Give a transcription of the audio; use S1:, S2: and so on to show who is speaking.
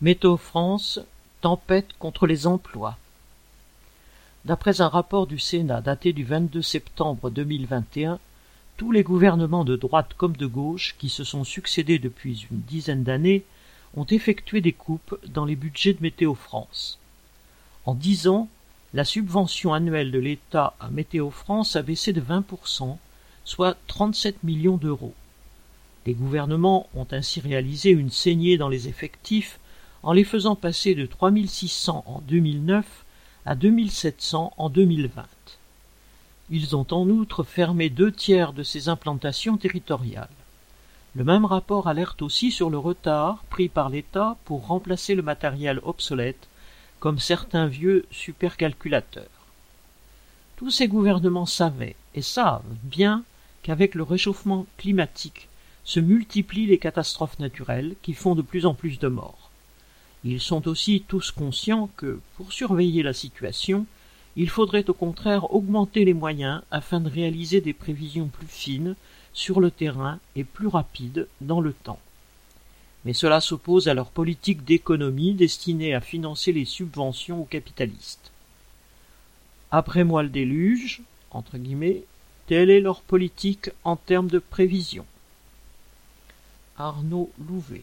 S1: Météo France, tempête contre les emplois. D'après un rapport du Sénat daté du 22 septembre 2021, tous les gouvernements de droite comme de gauche qui se sont succédés depuis une dizaine d'années ont effectué des coupes dans les budgets de Météo France. En dix ans, la subvention annuelle de l'État à Météo France a baissé de 20%, soit 37 millions d'euros. Les gouvernements ont ainsi réalisé une saignée dans les effectifs en les faisant passer de 3600 en 2009 à 2700 en 2020. Ils ont en outre fermé deux tiers de ces implantations territoriales. Le même rapport alerte aussi sur le retard pris par l'État pour remplacer le matériel obsolète, comme certains vieux supercalculateurs. Tous ces gouvernements savaient et savent bien qu'avec le réchauffement climatique se multiplient les catastrophes naturelles qui font de plus en plus de morts. Ils sont aussi tous conscients que, pour surveiller la situation, il faudrait au contraire augmenter les moyens afin de réaliser des prévisions plus fines sur le terrain et plus rapides dans le temps. Mais cela s'oppose à leur politique d'économie destinée à financer les subventions aux capitalistes. Après moi le déluge, entre guillemets, telle est leur politique en termes de prévision. Arnaud Louvet